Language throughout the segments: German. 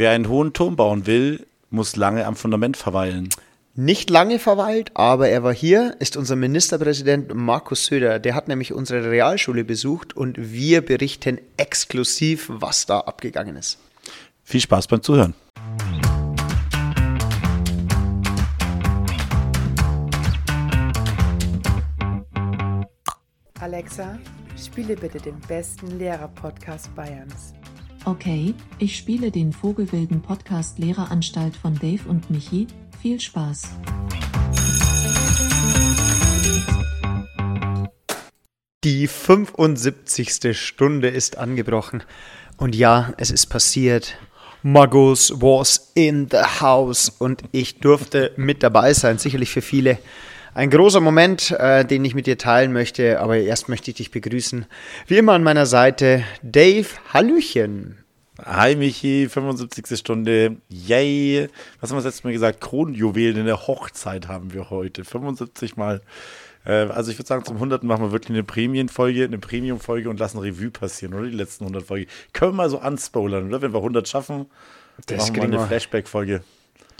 Wer einen hohen Turm bauen will, muss lange am Fundament verweilen. Nicht lange verweilt, aber er war hier, ist unser Ministerpräsident Markus Söder. Der hat nämlich unsere Realschule besucht und wir berichten exklusiv, was da abgegangen ist. Viel Spaß beim Zuhören. Alexa, spiele bitte den besten Lehrer-Podcast Bayerns. Okay, ich spiele den Vogelwilden Podcast Lehreranstalt von Dave und Michi. Viel Spaß. Die 75. Stunde ist angebrochen. Und ja, es ist passiert. Magus was in the house und ich durfte mit dabei sein. Sicherlich für viele ein großer Moment, äh, den ich mit dir teilen möchte, aber erst möchte ich dich begrüßen. Wie immer an meiner Seite, Dave Hallöchen. Hi Michi, 75. Stunde. Yay. Was haben wir das letzte Mal gesagt? Kronjuwelen in der Hochzeit haben wir heute. 75 Mal. Äh, also ich würde sagen, zum 100. machen wir wirklich eine Prämienfolge, eine Premium-Folge und lassen Revue passieren, oder? Die letzten 100 Folgen. Können wir mal so anspoilern, oder? Wenn wir 100 schaffen, Das machen wir eine. Flashback-Folge.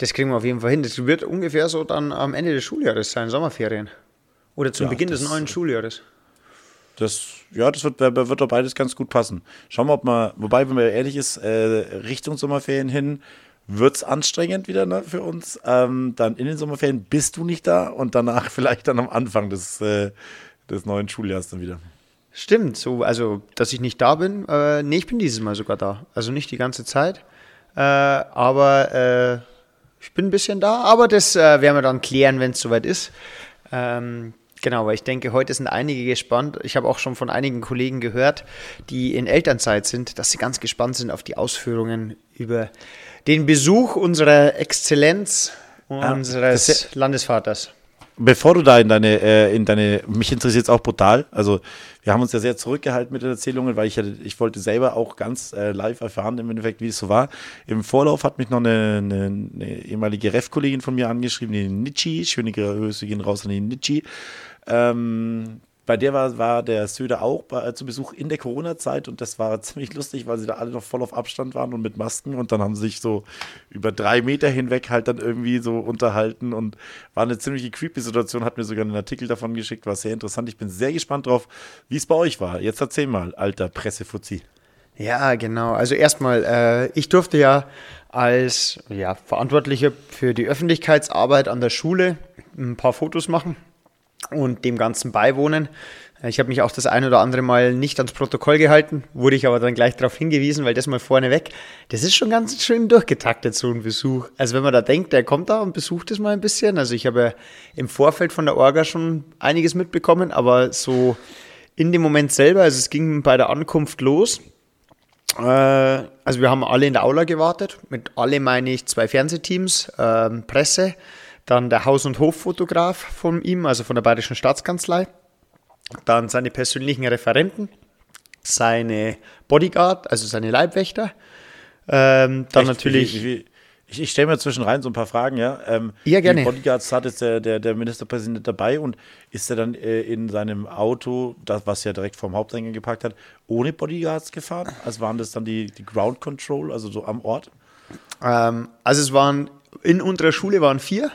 Das kriegen wir auf jeden Fall hin. Das wird ungefähr so dann am Ende des Schuljahres sein, Sommerferien. Oder zum Ja, Beginn des neuen Schuljahres. Das, ja, das wird, wird doch beides ganz gut passen. Schauen wir, ob man, wobei, wenn man ehrlich ist, äh, Richtung Sommerferien hin, wird es anstrengend wieder ne, für uns. Ähm, dann in den Sommerferien bist du nicht da und danach vielleicht dann am Anfang des, äh, des neuen Schuljahres dann wieder. Stimmt, so, also, dass ich nicht da bin. Äh, nee, ich bin dieses Mal sogar da. Also nicht die ganze Zeit. Äh, aber äh, ich bin ein bisschen da. Aber das äh, werden wir dann klären, wenn es soweit ist. Ähm, genau, weil ich denke, heute sind einige gespannt. Ich habe auch schon von einigen Kollegen gehört, die in Elternzeit sind, dass sie ganz gespannt sind auf die Ausführungen über den Besuch unserer Exzellenz, unseres das ist Landesvaters. Bevor du da in deine, äh, in deine, mich interessiert es auch brutal. Also wir haben uns ja sehr zurückgehalten mit den Erzählungen, weil ich ja, ich wollte selber auch ganz äh, live erfahren im Endeffekt, wie es so war. Im Vorlauf hat mich noch eine, eine, eine ehemalige Ref-Kollegin von mir angeschrieben, die Nitschi, schöne Grüße gehen raus an die Nitschi. Ähm, bei der war, war der Söder auch bei, äh, zu Besuch in der Corona-Zeit und das war ziemlich lustig, weil sie da alle noch voll auf Abstand waren und mit Masken und dann haben sie sich so über drei Meter hinweg halt dann irgendwie so unterhalten und war eine ziemlich creepy Situation, hat mir sogar einen Artikel davon geschickt, war sehr interessant. Ich bin sehr gespannt drauf, wie es bei euch war. Jetzt erzähl mal, alter Pressefuzzi. Ja, genau. Also erstmal, äh, ich durfte ja als ja, Verantwortlicher für die Öffentlichkeitsarbeit an der Schule ein paar Fotos machen und dem Ganzen beiwohnen. Ich habe mich auch das ein oder andere Mal nicht ans Protokoll gehalten, wurde ich aber dann gleich darauf hingewiesen, weil das mal vorneweg, das ist schon ganz schön durchgetaktet, so ein Besuch. Also wenn man da denkt, der kommt da und besucht es mal ein bisschen. Also ich habe im Vorfeld von der Orga schon einiges mitbekommen, aber so in dem Moment selber, also es ging bei der Ankunft los, äh, also wir haben alle in der Aula gewartet. Mit alle meine ich zwei Fernsehteams, ähm, Presse, dann der Haus- und Hoffotograf von ihm, also von der Bayerischen Staatskanzlei, dann seine persönlichen Referenten, seine Bodyguard, also seine Leibwächter, ähm, dann Echt? natürlich Wie, wie, ich, ich stelle mir zwischen rein so ein paar Fragen, ja. Ähm, Ja, gerne. Die Bodyguards hat jetzt der, der, der Ministerpräsident dabei und ist er dann äh, in seinem Auto, das, was er direkt vorm Haupteingang geparkt hat, ohne Bodyguards gefahren? Also waren das dann die, die Ground Control, also so am Ort? Ähm, also es waren, in unserer Schule waren vier.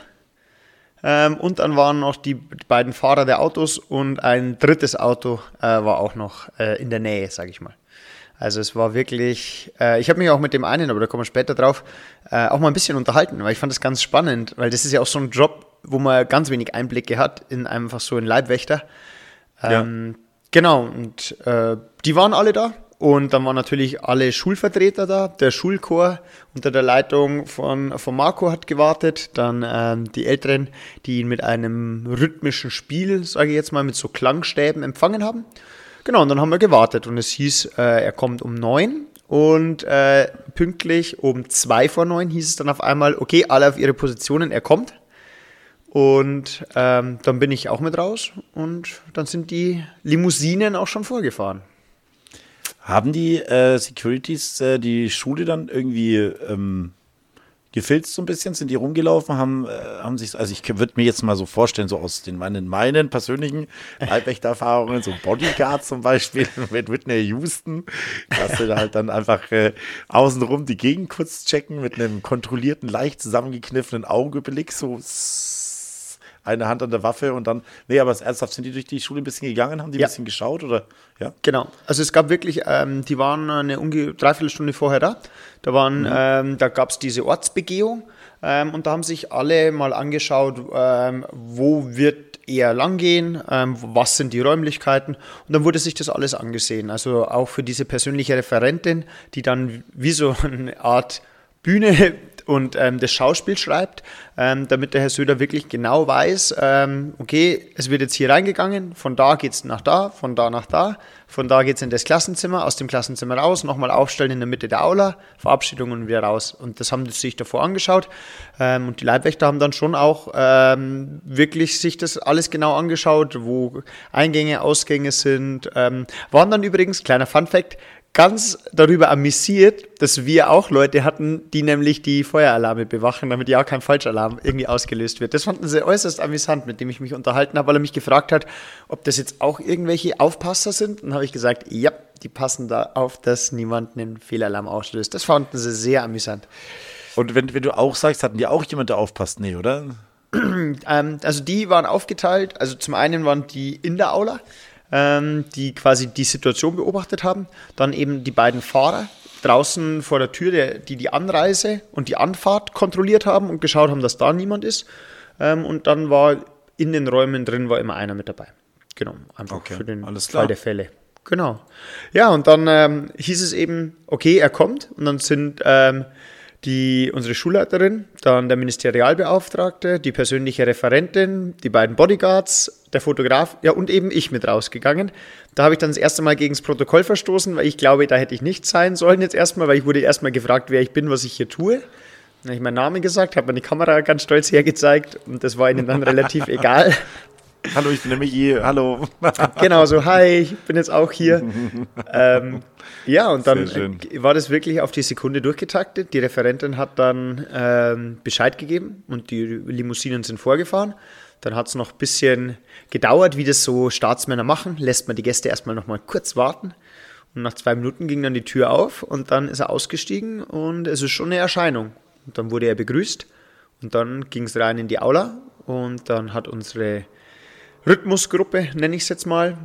Ähm, und dann waren noch die beiden Fahrer der Autos und ein drittes Auto äh, war auch noch äh, in der Nähe, sage ich mal. Also es war wirklich, äh, ich habe mich auch mit dem einen, aber da kommen wir später drauf, äh, auch mal ein bisschen unterhalten, weil ich fand das ganz spannend, weil das ist ja auch so ein Job, wo man ganz wenig Einblicke hat in einfach so einen Leibwächter. Ähm, Genau, und äh, die waren alle da. Und dann waren natürlich alle Schulvertreter da. Der Schulchor unter der Leitung von, von Marco hat gewartet. Dann ähm, die Älteren, die ihn mit einem rhythmischen Spiel, sage ich jetzt mal, mit so Klangstäben empfangen haben. Genau, und dann haben wir gewartet. Und es hieß, äh, er kommt um neun. Und äh, pünktlich um zwei vor neun hieß es dann auf einmal, okay, alle auf ihre Positionen, er kommt. Und ähm, dann bin ich auch mit raus und dann sind die Limousinen auch schon vorgefahren. Haben die äh, Securities äh, die Schule dann irgendwie ähm, gefilzt so ein bisschen, sind die rumgelaufen, haben, äh, haben sich, also ich würde mir jetzt mal so vorstellen, so aus den meinen, meinen persönlichen Leibwächtererfahrungen, so Bodyguard zum Beispiel mit Whitney Houston, dass sie da halt dann einfach äh, außenrum die Gegend kurz checken mit einem kontrollierten, leicht zusammengekniffenen Augenblick, so eine Hand an der Waffe und dann, nee, aber ernsthaft, sind die durch die Schule ein bisschen gegangen, haben die Ja. ein bisschen geschaut oder, ja? Genau. Also es gab wirklich, ähm, die waren eine unge Dreiviertelstunde vorher da. Da waren, ähm, da gab es diese Ortsbegehung ähm, und da haben sich alle mal angeschaut, ähm, wo wird eher lang gehen, ähm, was sind die Räumlichkeiten und dann wurde sich das alles angesehen. Also auch für diese persönliche Referentin, die dann wie so eine Art Bühne und ähm, das Schauspiel schreibt, ähm, damit der Herr Söder wirklich genau weiß, ähm, okay, es wird jetzt hier reingegangen, von da geht es nach da, von da nach da, von da geht es in das Klassenzimmer, aus dem Klassenzimmer raus, nochmal aufstellen in der Mitte der Aula, Verabschiedung und wieder raus. Und das haben sie sich davor angeschaut ähm, und die Leibwächter haben dann schon auch ähm, wirklich sich das alles genau angeschaut, wo Eingänge, Ausgänge sind, ähm, waren dann übrigens, kleiner Fun-Fact, ganz darüber amüsiert, dass wir auch Leute hatten, die nämlich die Feueralarme bewachen, damit ja kein Falschalarm irgendwie ausgelöst wird. Das fanden sie äußerst amüsant, mit dem ich mich unterhalten habe, weil er mich gefragt hat, ob das jetzt auch irgendwelche Aufpasser sind. Und habe ich gesagt, ja, die passen da auf, dass niemand einen Fehlalarm auslöst. Das fanden sie sehr amüsant. Und wenn, wenn du auch sagst, hatten die auch jemand, der aufpasst? Nee, oder? Ähm, also die waren aufgeteilt. Also zum einen waren die in der Aula, ähm, die quasi die Situation beobachtet haben. Dann eben die beiden Fahrer draußen vor der Tür, der, die die Anreise und die Anfahrt kontrolliert haben und geschaut haben, dass da niemand ist. Ähm, und dann war in den Räumen drin war immer einer mit dabei. Genau, einfach Okay, für den. Fall der Fälle. Genau. Ja, und dann ähm, hieß es eben, okay, er kommt. Und dann sind ähm, die, unsere Schulleiterin, dann der Ministerialbeauftragte, die persönliche Referentin, die beiden Bodyguards, der Fotograf, ja, und eben ich mit rausgegangen. Da habe ich dann das erste Mal gegen das Protokoll verstoßen, weil ich glaube, da hätte ich nicht sein sollen jetzt erstmal, weil ich wurde erstmal gefragt, wer ich bin, was ich hier tue. Dann habe ich meinen Namen gesagt, habe meine Kamera ganz stolz hergezeigt und das war ihnen dann relativ egal. Hallo, ich bin der Michi, hallo. genau, so, hi, ich bin jetzt auch hier. ähm, ja, und dann äh, war das wirklich auf die Sekunde durchgetaktet. Die Referentin hat dann ähm, Bescheid gegeben und die Limousinen sind vorgefahren. Dann hat es noch ein bisschen gedauert, wie das so Staatsmänner machen. Lässt man die Gäste erstmal noch mal kurz warten. Und nach zwei Minuten ging dann die Tür auf und dann ist er ausgestiegen und es ist schon eine Erscheinung. Und dann wurde er begrüßt und dann ging es rein in die Aula und dann hat unsere Rhythmusgruppe, nenne ich es jetzt mal,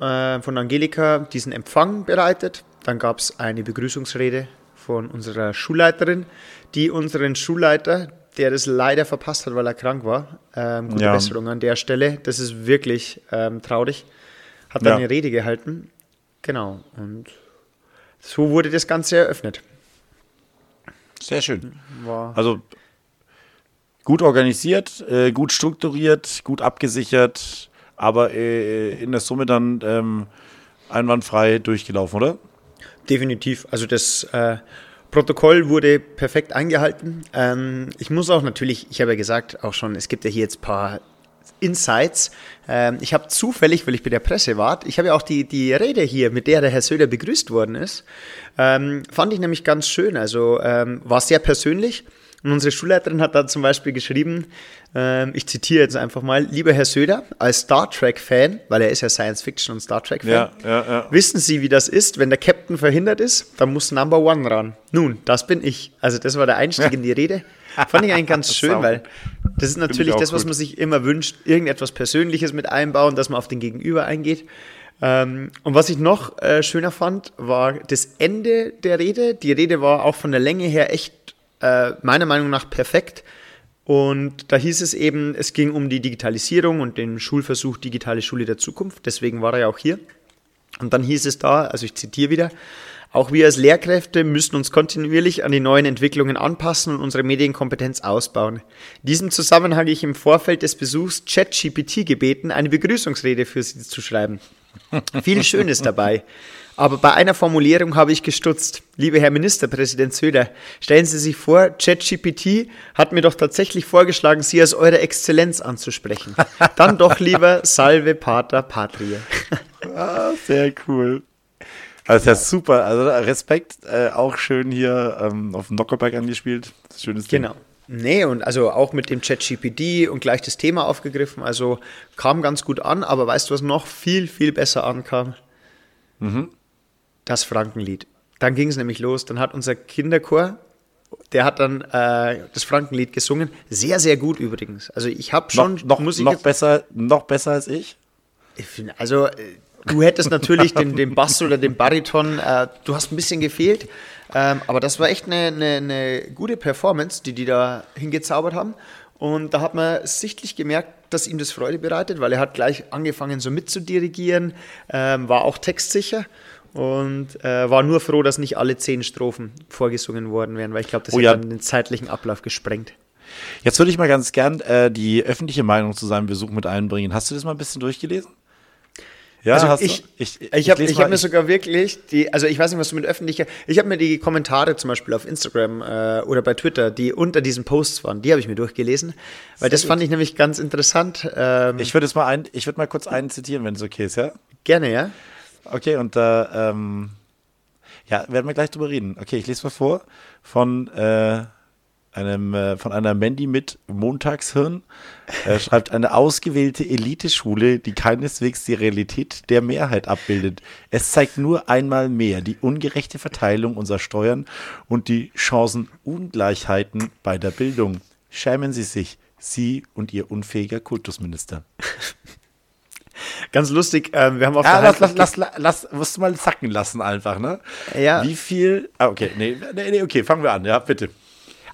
äh, von Angelika diesen Empfang bereitet. Dann gab es eine Begrüßungsrede von unserer Schulleiterin, die unseren Schulleiter, der das leider verpasst hat, weil er krank war, ähm, gute Ja. Besserung an der Stelle. Das ist wirklich ähm, traurig. Hat dann Ja. eine Rede gehalten. Genau. Und so wurde das Ganze eröffnet. Sehr schön. War Also gut organisiert, äh, gut strukturiert, gut abgesichert, aber äh, in der Summe dann ähm, einwandfrei durchgelaufen, oder? Definitiv. Also das äh, Protokoll wurde perfekt eingehalten. Ähm, ich muss auch natürlich, ich habe ja gesagt auch schon, es gibt ja hier jetzt ein paar Insights. Ähm, ich habe zufällig, weil ich bei der Presse war, ich habe ja auch die, die Rede hier, mit der der Herr Söder begrüßt worden ist, ähm, fand ich nämlich ganz schön. Also ähm, war sehr persönlich. Und unsere Schulleiterin hat da zum Beispiel geschrieben, ähm, ich zitiere jetzt einfach mal, lieber Herr Söder, als Star Trek-Fan, weil er ist ja Science-Fiction und Star Trek-Fan, Ja, ja, ja. Wissen Sie, wie das ist, wenn der Captain verhindert ist? Dann muss Number One ran. Nun, das bin ich. Also das war der Einstieg in die Rede. Fand ich eigentlich ganz schön, weil das ist natürlich das, was man sich immer wünscht, irgendetwas Persönliches mit einbauen, dass man auf den Gegenüber eingeht. Ähm, und was ich noch äh, schöner fand, war das Ende der Rede. Die Rede war auch von der Länge her echt äh, meiner Meinung nach perfekt. Und da hieß es eben, es ging um die Digitalisierung und den Schulversuch Digitale Schule der Zukunft. Deswegen war er ja auch hier. Und dann hieß es da, also ich zitiere wieder, auch wir als Lehrkräfte müssen uns kontinuierlich an die neuen Entwicklungen anpassen und unsere Medienkompetenz ausbauen. In diesem Zusammenhang habe ich im Vorfeld des Besuchs ChatGPT gebeten, eine Begrüßungsrede für Sie zu schreiben. Viel Schönes dabei. Aber bei einer Formulierung habe ich gestutzt. Liebe Herr Ministerpräsident Söder, stellen Sie sich vor, ChatGPT hat mir doch tatsächlich vorgeschlagen, Sie als Eure Exzellenz anzusprechen. Dann doch lieber Salve Pater Patrie. Ah, sehr cool. Also ja super, also Respekt, äh, auch schön hier ähm, auf dem Knockerberg angespielt. Schönes Ding. Genau. Nee, und also auch mit dem ChatGPT und gleich das Thema aufgegriffen. Also kam ganz gut an, aber weißt du, was noch viel, viel besser ankam? Das Frankenlied. Dann ging es nämlich los. Dann hat unser Kinderchor, der hat dann äh, das Frankenlied gesungen. Sehr, sehr gut übrigens. Also ich habe schon, Noch, noch, muss ich noch, jetzt- besser, noch besser als ich. ich finde, also äh, du hättest natürlich den, den Bass oder den Bariton, äh, du hast ein bisschen gefehlt, ähm, aber das war echt eine, eine, eine gute Performance, die die da hingezaubert haben. Und da hat man sichtlich gemerkt, dass ihm das Freude bereitet, weil er hat gleich angefangen so mitzudirigieren, ähm, war auch textsicher und äh, war nur froh, dass nicht alle zehn Strophen vorgesungen worden wären, weil ich glaube, das Oh hätte ja. dann den zeitlichen Ablauf gesprengt. Jetzt würde ich mal ganz gern äh, die öffentliche Meinung zu seinem Besuch mit einbringen. Hast du das mal ein bisschen durchgelesen? Ja, Also hast ich, du? ich, ich habe ich hab mir sogar wirklich die, also ich weiß nicht, was du mit öffentlicher, ich habe mir die Kommentare zum Beispiel auf Instagram äh, oder bei Twitter, die unter diesen Posts waren, die habe ich mir durchgelesen, weil das fand ich nämlich ganz interessant. Ähm, Ich würde jetzt mal ein, ich würde mal kurz einen zitieren, wenn es okay ist, ja? gerne, ja. Okay, und da, ähm, ja, werden wir gleich drüber reden. Okay, ich lese mal vor von äh, einem, äh, von einer Mandy mit Montagshirn. Er schreibt eine ausgewählte Eliteschule, die keineswegs die Realität der Mehrheit abbildet. Es zeigt nur einmal mehr die ungerechte Verteilung unserer Steuern und die Chancenungleichheiten bei der Bildung. Schämen Sie sich, Sie und Ihr unfähiger Kultusminister. Ganz lustig, ähm, wir haben auf Ja, der lass, lass, lass, lass, musst du mal sacken lassen einfach, ne? Ja. Wie viel, ah, okay, nee, nee, nee, okay, fangen wir an, ja, bitte.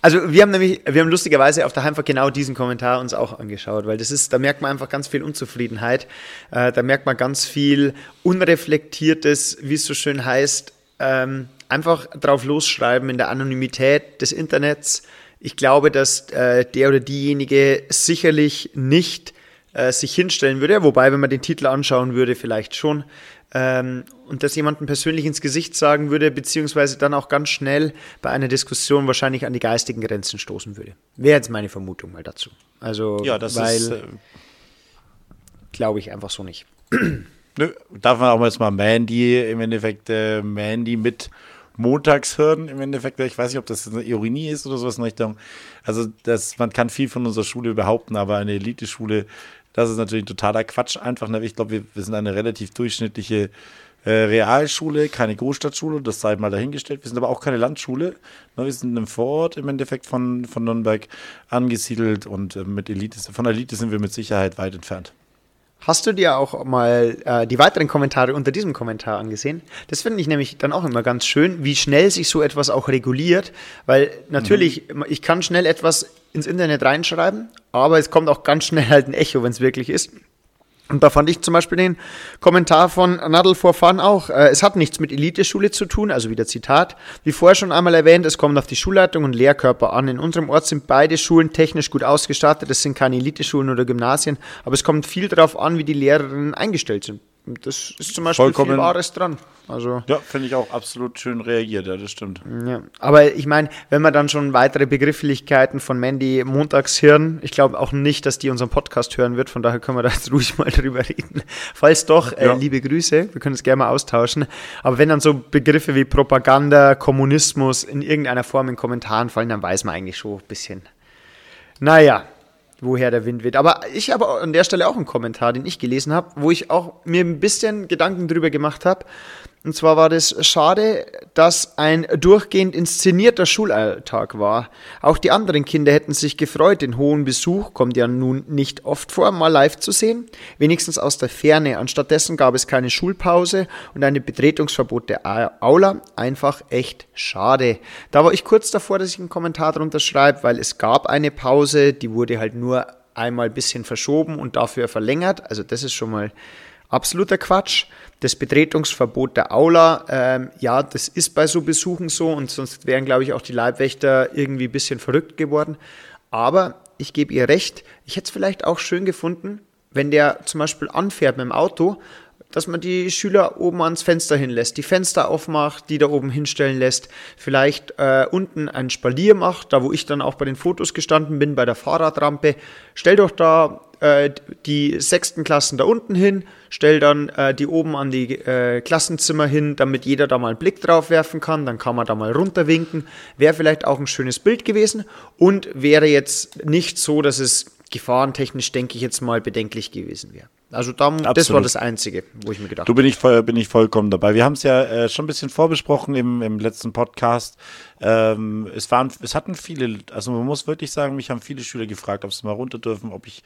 Also wir haben nämlich, wir haben lustigerweise auf der Heimfahrt genau diesen Kommentar uns auch angeschaut, weil das ist, da merkt man einfach ganz viel Unzufriedenheit, äh, da merkt man ganz viel unreflektiertes, wie es so schön heißt, ähm, einfach drauf losschreiben in der Anonymität des Internets. Ich glaube, dass äh, der oder diejenige sicherlich nicht äh, sich hinstellen würde, wobei, wenn man den Titel anschauen würde, vielleicht schon, ähm, und das jemandem persönlich ins Gesicht sagen würde, beziehungsweise dann auch ganz schnell bei einer Diskussion wahrscheinlich an die geistigen Grenzen stoßen würde. Wäre jetzt meine Vermutung mal dazu. Also, Ja, das weil, ist, äh, glaube ich einfach so nicht. nö, darf man auch mal jetzt mal Mandy, im Endeffekt, äh, Mandy mit Montagshirn, im Endeffekt, ich weiß nicht, ob das eine Ironie ist oder sowas in Richtung, also das, man kann viel von unserer Schule behaupten, aber eine Eliteschule, das ist natürlich totaler Quatsch einfach, ne? ich glaube, wir, wir sind eine relativ durchschnittliche äh, Realschule, keine Großstadtschule, das sei mal dahingestellt. Wir sind aber auch keine Landschule. Ne, wir sind im Vorort im Endeffekt von, von Nürnberg angesiedelt und äh, mit Elite, von der Elite sind wir mit Sicherheit weit entfernt. Hast du dir auch mal äh, die weiteren Kommentare unter diesem Kommentar angesehen? Das finde ich nämlich dann auch immer ganz schön, wie schnell sich so etwas auch reguliert, weil natürlich, ich kann schnell etwas ins Internet reinschreiben, aber es kommt auch ganz schnell halt ein Echo, wenn es wirklich ist. Und da fand ich zum Beispiel den Kommentar von Nadel for Fun auch. Äh, es hat nichts mit Eliteschule zu tun, also wieder Zitat. Wie vorher schon einmal erwähnt, es kommt auf die Schulleitung und Lehrkörper an. In unserem Ort sind beide Schulen technisch gut ausgestattet. Es sind keine Eliteschulen oder Gymnasien, aber es kommt viel darauf an, wie die Lehrerinnen eingestellt sind. Das ist zum Beispiel Vollkommen. viel Wahres dran. Also Ja, finde ich auch absolut schön reagiert, ja, das stimmt. ja, aber ich meine, wenn man dann schon weitere Begrifflichkeiten von Mandy Montagshirn, ich glaube auch nicht, dass die unseren Podcast hören wird, von daher können wir da jetzt ruhig mal drüber reden. Falls doch, äh, Ja. liebe Grüße, wir können es gerne mal austauschen. Aber wenn dann so Begriffe wie Propaganda, Kommunismus in irgendeiner Form in Kommentaren fallen, dann weiß man eigentlich schon ein bisschen, naja, woher der Wind weht. Aber ich habe an der Stelle auch einen Kommentar, den ich gelesen habe, wo ich auch mir ein bisschen Gedanken drüber gemacht habe. Und zwar war das schade, dass ein durchgehend inszenierter Schulalltag war. Auch die anderen Kinder hätten sich gefreut, den hohen Besuch, kommt ja nun nicht oft vor, mal live zu sehen. Wenigstens aus der Ferne. Anstattdessen gab es keine Schulpause und ein Betretungsverbot der Aula. Einfach echt schade. Da war ich kurz davor, dass ich einen Kommentar drunter schreibe, weil es gab eine Pause, die wurde halt nur einmal ein bisschen verschoben und dafür verlängert. Also das ist schon mal absoluter Quatsch. Das Betretungsverbot der Aula, ähm, ja, das ist bei so Besuchen so und sonst wären, glaube ich, auch die Leibwächter irgendwie ein bisschen verrückt geworden. Aber ich gebe ihr recht, ich hätte es vielleicht auch schön gefunden, wenn der zum Beispiel anfährt mit dem Auto, dass man die Schüler oben ans Fenster hinlässt, die Fenster aufmacht, die da oben hinstellen lässt, vielleicht äh, unten ein Spalier macht, da wo ich dann auch bei den Fotos gestanden bin, bei der Fahrradrampe. Stell doch da äh, die sechsten Klassen da unten hin, stell dann äh, die oben an die äh, Klassenzimmer hin, damit jeder da mal einen Blick drauf werfen kann. Dann kann man da mal runterwinken. Wäre vielleicht auch ein schönes Bild gewesen und wäre jetzt nicht so, dass es gefahrentechnisch, denke ich jetzt mal, bedenklich gewesen wäre. Also da, das war das Einzige, wo ich mir gedacht habe. Du bin ich, voll, bin ich vollkommen dabei. Wir haben es ja äh, schon ein bisschen vorbesprochen im, im letzten Podcast. Ähm, es, waren, es hatten viele, also man muss wirklich sagen, mich haben viele Schüler gefragt, ob sie mal runter dürfen, ob ich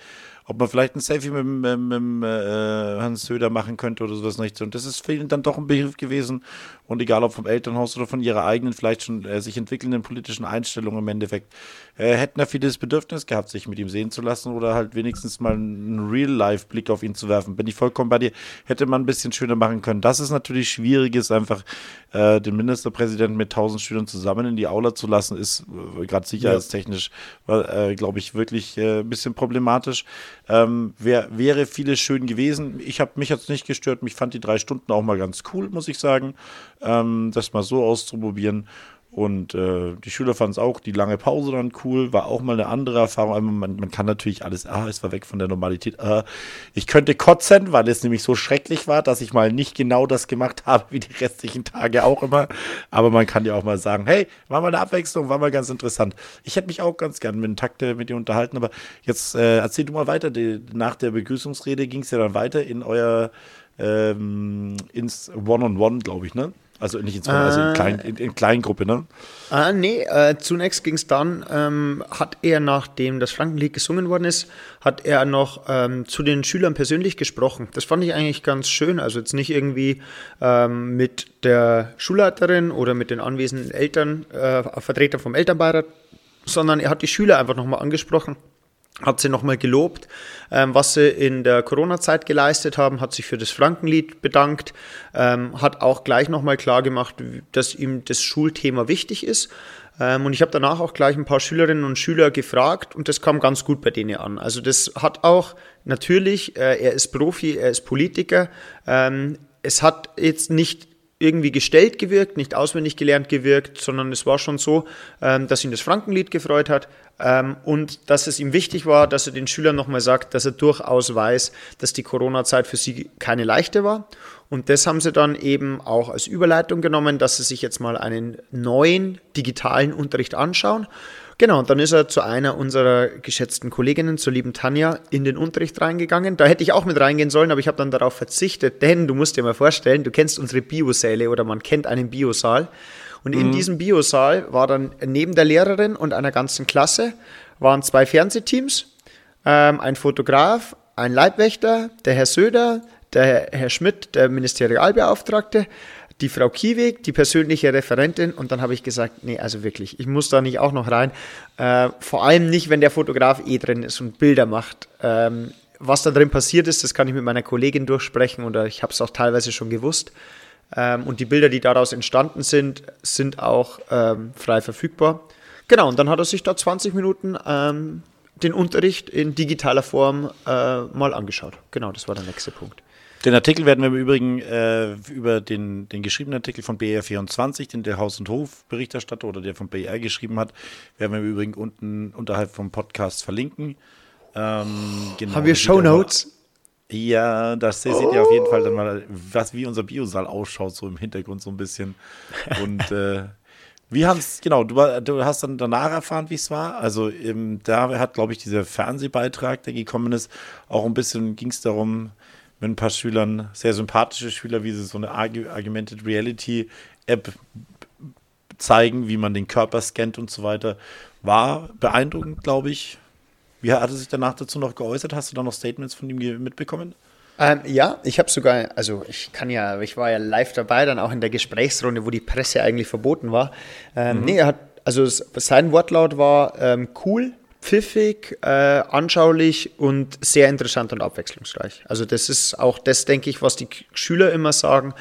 ob man vielleicht ein Selfie mit, mit, mit äh, Hans Söder machen könnte oder sowas nicht. Und das ist für ihn dann doch ein Begriff gewesen. Und egal ob vom Elternhaus oder von ihrer eigenen, vielleicht schon äh, sich entwickelnden politischen Einstellungen im Endeffekt, äh, hätten ja viele das Bedürfnis gehabt, sich mit ihm sehen zu lassen oder halt wenigstens mal einen Real-Life-Blick auf ihn zu werfen. Bin ich vollkommen bei dir. Hätte man ein bisschen schöner machen können. Das ist natürlich schwierig, ist einfach äh, den Ministerpräsidenten mit tausend Schülern zusammen in die Aula zu lassen, ist äh, gerade sicherheitstechnisch, äh, glaube ich, wirklich äh, ein bisschen problematisch. Ähm, wär, wäre vieles schön gewesen. Ich habe mich jetzt nicht gestört. Mich fand die drei Stunden auch mal ganz cool, muss ich sagen, ähm, das mal so auszuprobieren. Und äh, die Schüler fanden es auch, die lange Pause dann cool, war auch mal eine andere Erfahrung. Man, man kann natürlich alles, ah, es war weg von der Normalität. Ah, ich könnte kotzen, weil es nämlich so schrecklich war, dass ich mal nicht genau das gemacht habe, wie die restlichen Tage auch immer. Aber man kann ja auch mal sagen, hey, war mal eine Abwechslung, war mal ganz interessant. Ich hätte mich auch ganz gern mit Takte mit dir unterhalten, aber jetzt äh, erzähl du mal weiter. Die, nach der Begrüßungsrede ging es ja dann weiter in euer ähm, ins One-on-One, glaube ich, ne? Also nicht in, zwei, also in, klein, in, in Kleingruppe, ne? Äh, nee, äh, zunächst ging es dann, ähm, hat er, nachdem das Frankenlied gesungen worden ist, hat er noch ähm, zu den Schülern persönlich gesprochen. Das fand ich eigentlich ganz schön. Also jetzt nicht irgendwie ähm, mit der Schulleiterin oder mit den anwesenden Eltern, äh, Vertretern vom Elternbeirat, sondern er hat die Schüler einfach nochmal angesprochen hat sie nochmal gelobt, ähm, was sie in der Corona-Zeit geleistet haben, hat sich für das Frankenlied bedankt, ähm, hat auch gleich nochmal klar gemacht, dass ihm das Schulthema wichtig ist. Ähm, und ich habe danach auch gleich ein paar Schülerinnen und Schüler gefragt und das kam ganz gut bei denen an. Also das hat auch natürlich, äh, er ist Profi, er ist Politiker, ähm, es hat jetzt nicht irgendwie gestellt gewirkt, nicht auswendig gelernt gewirkt, sondern es war schon so, ähm, dass ihn das Frankenlied gefreut hat und dass es ihm wichtig war, dass er den Schülern nochmal sagt, dass er durchaus weiß, dass die Corona-Zeit für sie keine leichte war. Und das haben sie dann eben auch als Überleitung genommen, dass sie sich jetzt mal einen neuen digitalen Unterricht anschauen. Genau, und dann ist er zu einer unserer geschätzten Kolleginnen, zur lieben Tanja, in den Unterricht reingegangen. Da hätte ich auch mit reingehen sollen, aber ich habe dann darauf verzichtet, denn du musst dir mal vorstellen, du kennst unsere Biosäle oder man kennt einen Biosaal. Und mhm. in diesem Biosaal war dann neben der Lehrerin und einer ganzen Klasse waren zwei Fernsehteams, ähm, ein Fotograf, ein Leibwächter, der Herr Söder, der Herr Schmidt, der Ministerialbeauftragte, die Frau Kieweg, die persönliche Referentin. Und dann habe ich gesagt, nee, also wirklich, ich muss da nicht auch noch rein. Äh, vor allem nicht, wenn der Fotograf eh drin ist und Bilder macht. Ähm, was da drin passiert ist, das kann ich mit meiner Kollegin durchsprechen oder ich habe es auch teilweise schon gewusst. Ähm, und die Bilder, die daraus entstanden sind, sind auch ähm, frei verfügbar. Genau, und dann hat er sich da 20 Minuten ähm, den Unterricht in digitaler Form äh, mal angeschaut. Genau, das war der nächste Punkt. Den Artikel werden wir im Übrigen äh, über den, den geschriebenen Artikel von BR24, den der Haus- und Hof-Berichterstatter oder der von BR geschrieben hat, werden wir im Übrigen unten unterhalb vom Podcast verlinken. Ähm, genau, Haben wir Show Notes? Ja, das seht ihr auf jeden Fall dann mal, was wie unser Biosaal ausschaut, so im Hintergrund so ein bisschen. Und äh, wir haben es, genau, du, du, hast dann danach erfahren, wie es war. Also ähm, da hat, glaube ich, dieser Fernsehbeitrag, der gekommen ist, auch ein bisschen ging es darum, mit ein paar Schülern, sehr sympathische Schüler, wie sie so eine Argumented Reality App zeigen, wie man den Körper scannt und so weiter. War beeindruckend, glaube ich. Wie hat er sich danach dazu noch geäußert? Hast du da noch Statements von ihm mitbekommen? Ähm, ja, ich habe sogar, also ich kann ja, ich war ja live dabei, dann auch in der Gesprächsrunde, wo die Presse eigentlich verboten war. Ähm, mhm. Nee, er hat, also sein Wortlaut war ähm, cool, pfiffig, äh, anschaulich und sehr interessant und abwechslungsreich. Also das ist auch das, denke ich, was die Schüler immer sagen,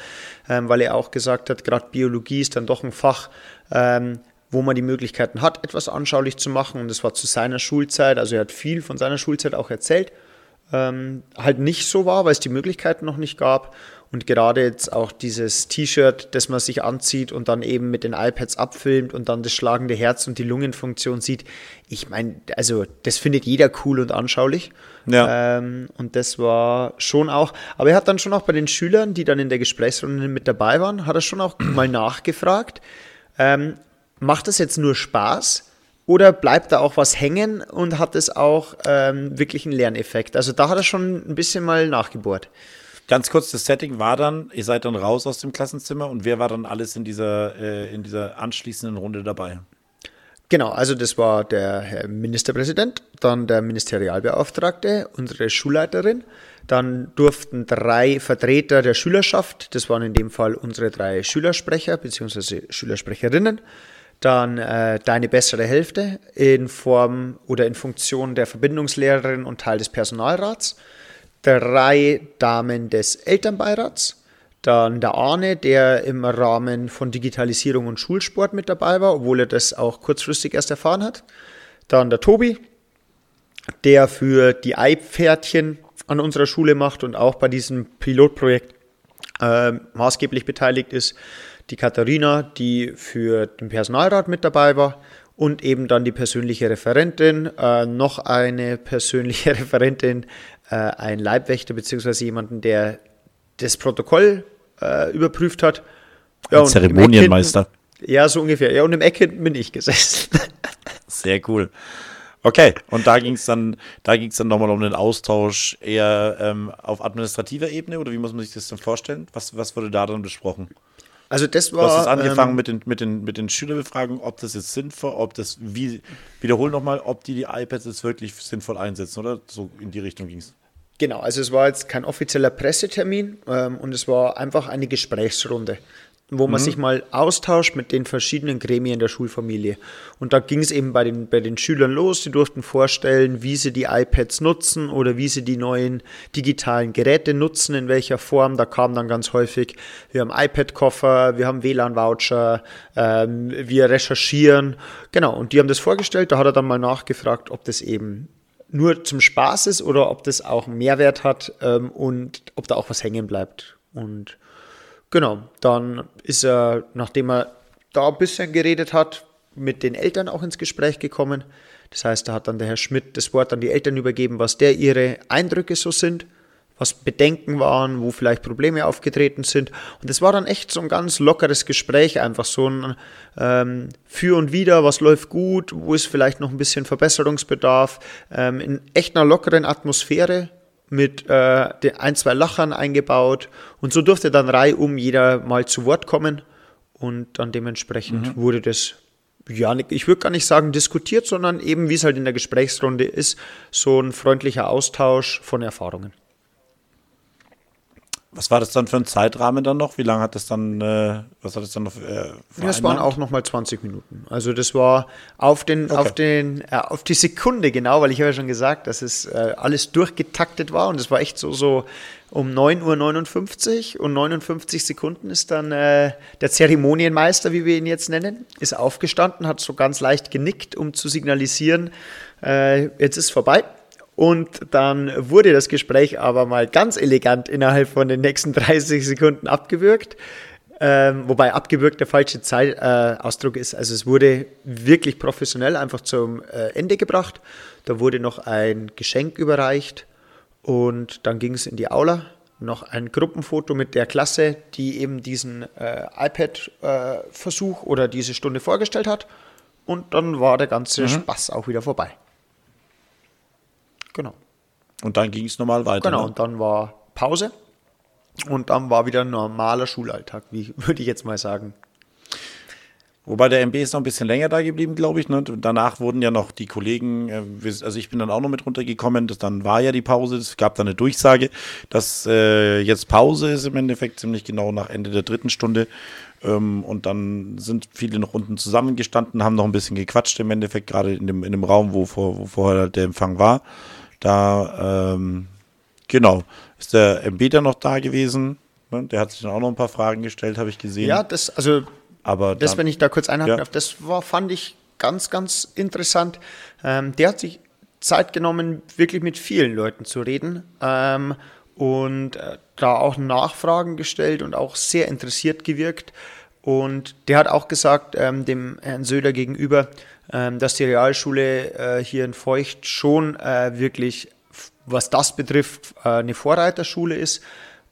ähm, weil er auch gesagt hat, gerade Biologie ist dann doch ein Fach, ähm, wo man die Möglichkeiten hat, etwas anschaulich zu machen. Und das war zu seiner Schulzeit, also er hat viel von seiner Schulzeit auch erzählt, ähm, halt nicht so war, weil es die Möglichkeiten noch nicht gab. Und gerade jetzt auch dieses T-Shirt, das man sich anzieht und dann eben mit den iPads abfilmt und dann das schlagende Herz und die Lungenfunktion sieht. Ich meine, also das findet jeder cool und anschaulich. Ja. Ähm, und das war schon auch, aber er hat dann schon auch bei den Schülern, die dann in der Gesprächsrunde mit dabei waren, hat er schon auch mal nachgefragt, ähm, macht das jetzt nur Spaß? Oder bleibt da auch was hängen und hat es auch ähm, wirklich einen Lerneffekt? Also da hat er schon ein bisschen mal nachgebohrt. Ganz kurz, das Setting war dann, ihr seid dann raus aus dem Klassenzimmer und wer war dann alles in dieser, äh, in dieser anschließenden Runde dabei? Genau, also das war der Herr Ministerpräsident, dann der Ministerialbeauftragte, unsere Schulleiterin, dann durften drei Vertreter der Schülerschaft, das waren in dem Fall unsere drei Schülersprecher bzw. Schülersprecherinnen, dann äh, deine bessere Hälfte in Form oder in Funktion der Verbindungslehrerin und Teil des Personalrats, drei Damen des Elternbeirats, dann der Arne, der im Rahmen von Digitalisierung und Schulsport mit dabei war, obwohl er das auch kurzfristig erst erfahren hat. Dann der Tobi, der für die Eipferdchen an unserer Schule macht und auch bei diesem Pilotprojekt äh, maßgeblich beteiligt ist die Katharina, die für den Personalrat mit dabei war und eben dann die persönliche Referentin, äh, noch eine persönliche Referentin, äh, ein Leibwächter beziehungsweise jemanden, der das Protokoll äh, überprüft hat. Ja, Zeremonienmeister. Ja, so ungefähr. Ja, und im Eck hinten bin ich gesessen. Sehr cool. Okay, und da ging es dann, da ging es dann nochmal um den Austausch eher ähm, auf administrativer Ebene oder wie muss man sich das denn vorstellen? Was, was wurde da dann besprochen? Also das war. Du hast angefangen ähm, mit, den, mit, den, mit den Schülerbefragungen, ob das jetzt sinnvoll, ob das, wie, wiederhol nochmal, ob die die iPads jetzt wirklich sinnvoll einsetzen, oder? So in die Richtung ging es. Genau, also es war jetzt kein offizieller Pressetermin ähm, und es war einfach eine Gesprächsrunde wo man mhm. sich mal austauscht mit den verschiedenen Gremien der Schulfamilie. Und da ging es eben bei den, bei den Schülern los. Die durften vorstellen, wie sie die iPads nutzen oder wie sie die neuen digitalen Geräte nutzen, in welcher Form. Da kam dann ganz häufig, wir haben iPad-Koffer, wir haben WLAN-Voucher, ähm, wir recherchieren. Genau, und die haben das vorgestellt. Da hat er dann mal nachgefragt, ob das eben nur zum Spaß ist oder ob das auch einen Mehrwert hat ähm, und ob da auch was hängen bleibt. Und Genau, dann ist er, nachdem er da ein bisschen geredet hat, mit den Eltern auch ins Gespräch gekommen. Das heißt, da hat dann der Herr Schmidt das Wort an die Eltern übergeben, was der ihre Eindrücke so sind, was Bedenken waren, wo vielleicht Probleme aufgetreten sind. Und es war dann echt so ein ganz lockeres Gespräch, einfach so ein ähm, Für und Wider, was läuft gut, wo ist vielleicht noch ein bisschen Verbesserungsbedarf, ähm, in echt einer lockeren Atmosphäre mit äh, ein, zwei Lachern eingebaut. Und so durfte dann reihum jeder mal zu Wort kommen. Und dann dementsprechend mhm. wurde das, ja, ich würde gar nicht sagen diskutiert, sondern eben, wie es halt in der Gesprächsrunde ist, so ein freundlicher Austausch von Erfahrungen. Was war das dann für ein Zeitrahmen dann noch? Wie lange hat das dann, äh, was hat das dann noch? Äh, das waren auch nochmal 20 Minuten. Also das war auf den, okay. auf den, äh, auf die Sekunde genau, weil ich habe ja schon gesagt, dass es äh, alles durchgetaktet war und es war echt so, so um 9.59 Uhr und 59 Sekunden ist dann äh, der Zeremonienmeister, wie wir ihn jetzt nennen, ist aufgestanden, hat so ganz leicht genickt, um zu signalisieren, äh, jetzt ist vorbei. Und dann wurde das Gespräch aber mal ganz elegant innerhalb von den nächsten 30 Sekunden abgewürgt. Ähm, wobei abgewürgt der falsche Zeitausdruck äh, ist. Also es wurde wirklich professionell einfach zum äh, Ende gebracht. Da wurde noch ein Geschenk überreicht und dann ging es in die Aula. Noch ein Gruppenfoto mit der Klasse, die eben diesen äh, iPad-Versuch äh, oder diese Stunde vorgestellt hat. Und dann war der ganze mhm. Spaß auch wieder vorbei. Genau. Und dann ging es normal weiter. Genau, ne? und dann war Pause und dann war wieder ein normaler Schulalltag, wie würde ich jetzt mal sagen. Wobei der MB ist noch ein bisschen länger da geblieben, glaube ich. Ne? Danach wurden ja noch die Kollegen, äh, also ich bin dann auch noch mit runtergekommen, das, dann war ja die Pause, es gab dann eine Durchsage, dass äh, jetzt Pause ist im Endeffekt ziemlich genau nach Ende der dritten Stunde. Ähm, und dann sind viele noch unten zusammengestanden, haben noch ein bisschen gequatscht im Endeffekt, gerade in dem, in dem Raum, wo, vor, wo vorher der Empfang war. Da, ähm, genau, ist der MB dann noch da gewesen. Ne? Der hat sich dann auch noch ein paar Fragen gestellt, habe ich gesehen. Ja, das, also, Aber das, dann, wenn ich da kurz einhaken ja. darf, das war, fand ich ganz, ganz interessant. Ähm, der hat sich Zeit genommen, wirklich mit vielen Leuten zu reden. Ähm, und äh, da auch Nachfragen gestellt und auch sehr interessiert gewirkt. Und der hat auch gesagt, ähm, dem Herrn Söder gegenüber, ähm, dass die Realschule äh, hier in Feucht schon äh, wirklich, was das betrifft, äh, eine Vorreiterschule ist.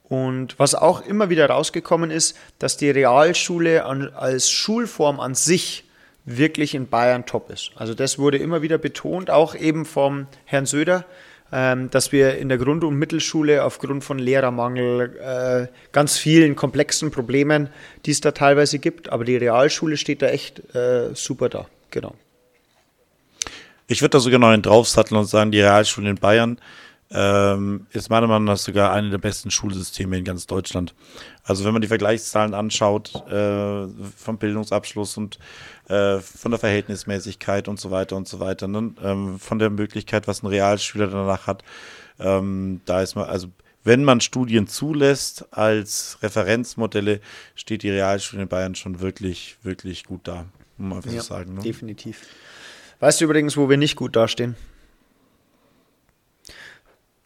Und was auch immer wieder rausgekommen ist, dass die Realschule an, als Schulform an sich wirklich in Bayern top ist. Also das wurde immer wieder betont, auch eben vom Herrn Söder, dass wir in der Grund- und Mittelschule aufgrund von Lehrermangel, äh, ganz vielen komplexen Problemen, die es da teilweise gibt, aber die Realschule steht da echt äh, super da. Genau. Ich würde da sogar noch einen draufsatteln und sagen, die Realschule in Bayern ähm, ist meiner Meinung nach sogar eine der besten Schulsysteme in ganz Deutschland. Also wenn man die Vergleichszahlen anschaut, äh, vom Bildungsabschluss und äh, von der Verhältnismäßigkeit und so weiter und so weiter, ne? ähm, von der Möglichkeit, was ein Realschüler danach hat, ähm, da ist man, also wenn man Studien zulässt als Referenzmodelle, steht die Realschule in Bayern schon wirklich, wirklich gut da, muss man einfach Ja, so sagen. Ne? definitiv. Weißt du übrigens, wo wir nicht gut dastehen?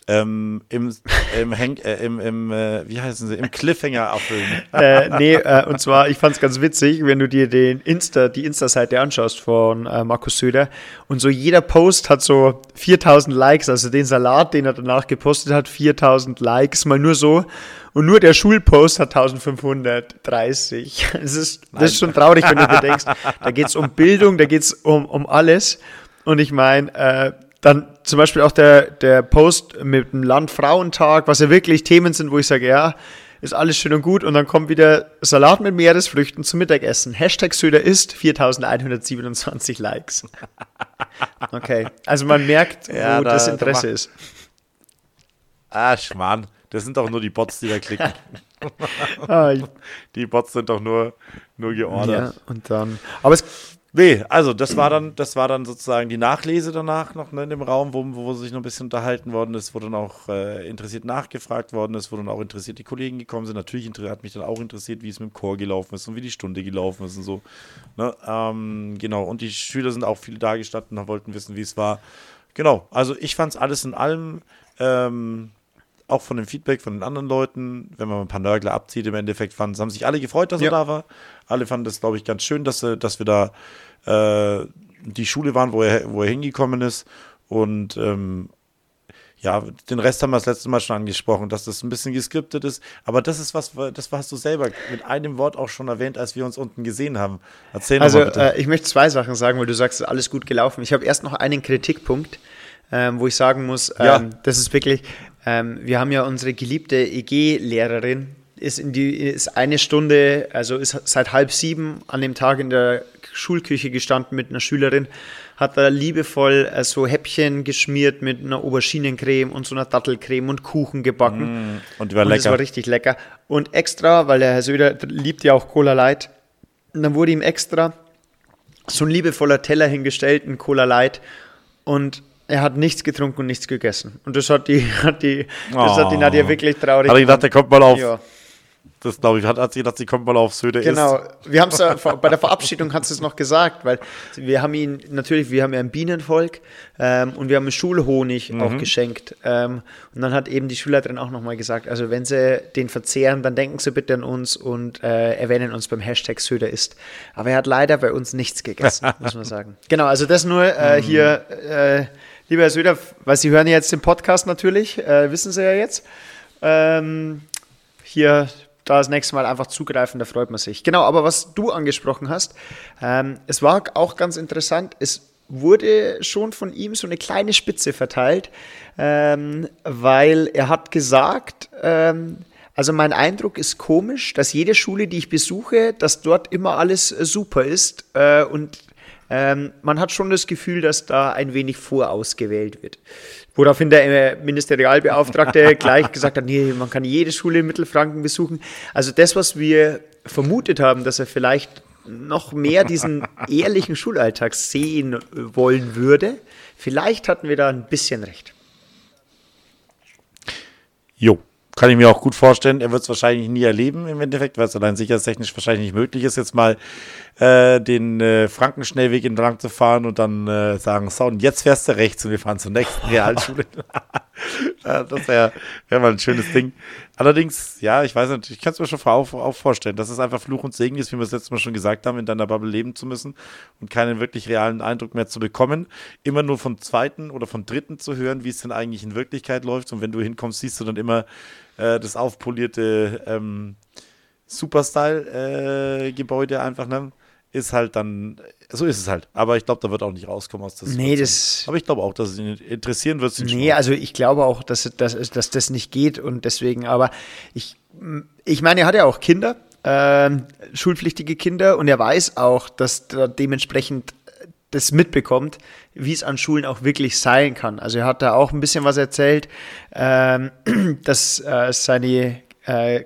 Ähm, im, im, Henk, äh, im, im äh, wie heißen sie, im Cliffhanger abfüllen. äh, nee, äh, und zwar, ich fand es ganz witzig, wenn du dir den Insta, die Insta-Seite anschaust von äh, Markus Söder und so jeder Post hat so 4000 Likes, also den Salat, den er danach gepostet hat, 4000 Likes, mal nur so. Und nur der Schulpost hat 1530. Das ist, das ist schon traurig, wenn du dir denkst, da geht es um Bildung, da geht es um, um alles. Und ich meine, äh, dann zum Beispiel auch der, der Post mit dem Landfrauentag, was ja wirklich Themen sind, wo ich sage, ja, ist alles schön und gut. Und dann kommt wieder Salat mit Meeresfrüchten zum Mittagessen. Hashtag Söder ist 4127 Likes. Okay, also man merkt, Ja, wo da- das da Interesse macht- ist. Ah, Schmarrn. Das sind doch nur die Bots, die da klicken. Ah, Die Bots sind doch nur, nur ja, geordert. und dann, aber es Nee, also das war dann, das war dann sozusagen die Nachlese danach noch ne, in dem Raum, wo, wo sich noch ein bisschen unterhalten worden ist, wo dann auch äh, interessiert nachgefragt worden ist, wo dann auch interessiert die Kollegen gekommen sind. Natürlich hat mich dann auch interessiert, wie es mit dem Chor gelaufen ist und wie die Stunde gelaufen ist und so. Ne? Ähm, genau, und die Schüler sind auch viele da gestanden und wollten wissen, wie es war. Genau, also ich fand es alles in allem, ähm, auch von dem Feedback von den anderen Leuten, wenn man ein paar Nörgler abzieht, im Endeffekt fanden, haben sich alle gefreut, dass Ja. er da war. Alle fanden das, glaube ich, ganz schön, dass, dass wir da äh, die Schule waren, wo er, wo er hingekommen ist. Und ähm, ja, den Rest haben wir das letzte Mal schon angesprochen, dass das ein bisschen geskriptet ist. Aber das ist was, das hast du selber mit einem Wort auch schon erwähnt, als wir uns unten gesehen haben. Erzähl Also mal bitte. äh, ich möchte zwei Sachen sagen, weil du sagst, es ist alles gut gelaufen. Ich habe erst noch einen Kritikpunkt, ähm, wo ich sagen muss, ähm, Ja. das ist wirklich, ähm, wir haben ja unsere geliebte EG-Lehrerin, ist in die ist eine Stunde, also ist seit halb sieben an dem Tag in der Schulküche gestanden mit einer Schülerin, hat da liebevoll äh, so Häppchen geschmiert mit einer Auberginencreme und so einer Dattelcreme und Kuchen gebacken. und die war Und das lecker. war richtig lecker. Und extra, weil der Herr Söder liebt ja auch Cola Light, und dann wurde ihm extra so ein liebevoller Teller hingestellt, ein Cola Light. Und er hat nichts getrunken und nichts gegessen. Und das hat die, hat die, das hat die. Nadja wirklich traurig Hat er gedacht, der kommt mal auf. Ja, Das glaube ich, hat, hat sie gedacht, sie kommt mal auf Söder genau. ist. Wir haben es ja, bei der Verabschiedung hat sie es noch gesagt, weil wir haben ihn, natürlich, wir haben ja ein Bienenvolk ähm, und wir haben Schulhonig Mhm. auch geschenkt. Ähm, und dann hat eben die Schülerin auch nochmal gesagt, also wenn sie den verzehren, dann denken sie bitte an uns und äh, erwähnen uns beim Hashtag Söder ist. Aber er hat leider bei uns nichts gegessen, muss man sagen. Genau, also das nur äh, Mhm. hier, äh, lieber Herr Söder, weil Sie hören jetzt den Podcast natürlich, äh, wissen Sie ja jetzt. Ähm, hier da das nächste Mal einfach zugreifen, da freut man sich. Genau, aber was du angesprochen hast, ähm, es war auch ganz interessant, es wurde schon von ihm so eine kleine Spitze verteilt, ähm, weil er hat gesagt, ähm, also mein Eindruck ist komisch, dass jede Schule, die ich besuche, dass dort immer alles super ist äh, und ähm, man hat schon das Gefühl, dass da ein wenig vorausgewählt wird. Woraufhin der äh, Ministerialbeauftragte gleich gesagt hat, nee, man kann jede Schule in Mittelfranken besuchen. Also das, was wir vermutet haben, dass er vielleicht noch mehr diesen ehrlichen Schulalltag sehen wollen würde, vielleicht hatten wir da ein bisschen recht. Jo, kann ich mir auch gut vorstellen. Er wird es wahrscheinlich nie erleben im Endeffekt, weil es allein sicherheitstechnisch wahrscheinlich nicht möglich ist, jetzt mal äh, den äh, Frankenschnellweg entlang zu fahren und dann äh, sagen, so, und jetzt fährst du rechts und wir fahren zur nächsten Realschule. das wäre wär mal ein schönes Ding. Allerdings, ja, ich weiß nicht, ich kann es mir schon auch, auch vorstellen, dass es einfach Fluch und Segen ist, wie wir es letztes Mal schon gesagt haben, in deiner Bubble leben zu müssen und keinen wirklich realen Eindruck mehr zu bekommen. Immer nur von Zweiten oder von Dritten zu hören, wie es denn eigentlich in Wirklichkeit läuft. Und wenn du hinkommst, siehst du dann immer äh, das aufpolierte ähm, Superstyle-Gebäude äh, einfach, ne? Ist halt dann, so ist es halt. Aber ich glaube, da wird auch nicht rauskommen aus das. Nee, das. Aber ich glaube auch, dass es ihn interessieren wird. Nee, also ich glaube auch, dass, dass, dass das nicht geht und deswegen, aber ich, ich meine, er hat ja auch Kinder, äh, schulpflichtige Kinder und er weiß auch, dass er dementsprechend das mitbekommt, wie es an Schulen auch wirklich sein kann. Also er hat da auch ein bisschen was erzählt, ähm, dass äh, seine, äh,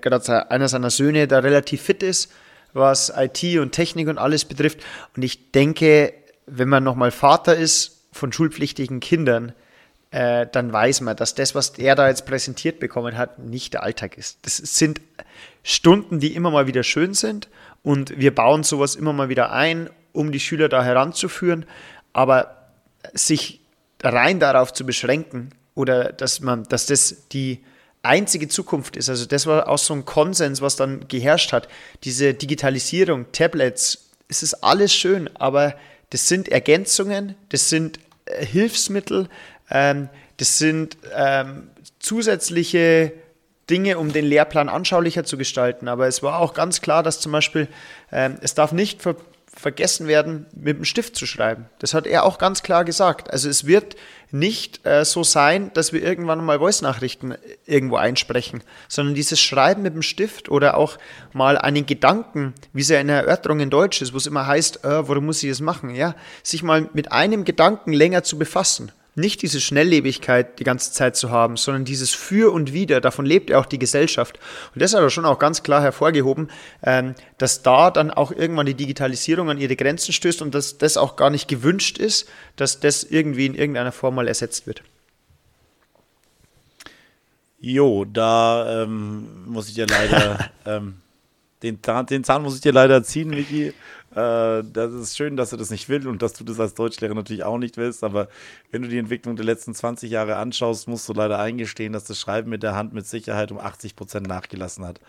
einer seiner Söhne da relativ fit ist was IT und Technik und alles betrifft. Und ich denke, wenn man nochmal Vater ist von schulpflichtigen Kindern, äh, dann weiß man, dass das, was er da jetzt präsentiert bekommen hat, nicht der Alltag ist. Das sind Stunden, die immer mal wieder schön sind und wir bauen sowas immer mal wieder ein, um die Schüler da heranzuführen. Aber sich rein darauf zu beschränken oder dass man, dass das die einzige Zukunft ist. Also das war auch so ein Konsens, was dann geherrscht hat. Diese Digitalisierung, Tablets, es ist alles schön, aber das sind Ergänzungen, das sind äh, Hilfsmittel, ähm, das sind ähm, zusätzliche Dinge, um den Lehrplan anschaulicher zu gestalten. Aber es war auch ganz klar, dass zum Beispiel ähm, es darf nicht ver vergessen werden, mit dem Stift zu schreiben. Das hat er auch ganz klar gesagt. Also es wird nicht äh, so sein, dass wir irgendwann mal Voice-Nachrichten irgendwo einsprechen, sondern dieses Schreiben mit dem Stift oder auch mal einen Gedanken, wie es ja in der Erörterung in Deutsch ist, wo es immer heißt, äh, warum muss ich das machen? Ja, sich mal mit einem Gedanken länger zu befassen nicht diese Schnelllebigkeit die ganze Zeit zu haben, sondern dieses Für und Wider, davon lebt ja auch die Gesellschaft. Und das hat er schon auch ganz klar hervorgehoben, ähm, dass da dann auch irgendwann die Digitalisierung an ihre Grenzen stößt und dass das auch gar nicht gewünscht ist, dass das irgendwie in irgendeiner Form mal ersetzt wird. Jo, da ähm, muss ich dir leider ähm, den, Zahn, den Zahn muss ich dir leider ziehen, Vicky. Äh, das ist schön, dass du das nicht willst und dass du das als Deutschlehrer natürlich auch nicht willst. Aber wenn du die Entwicklung der letzten 20 Jahre anschaust, musst du leider eingestehen, dass das Schreiben mit der Hand mit Sicherheit um 80 Prozent nachgelassen hat.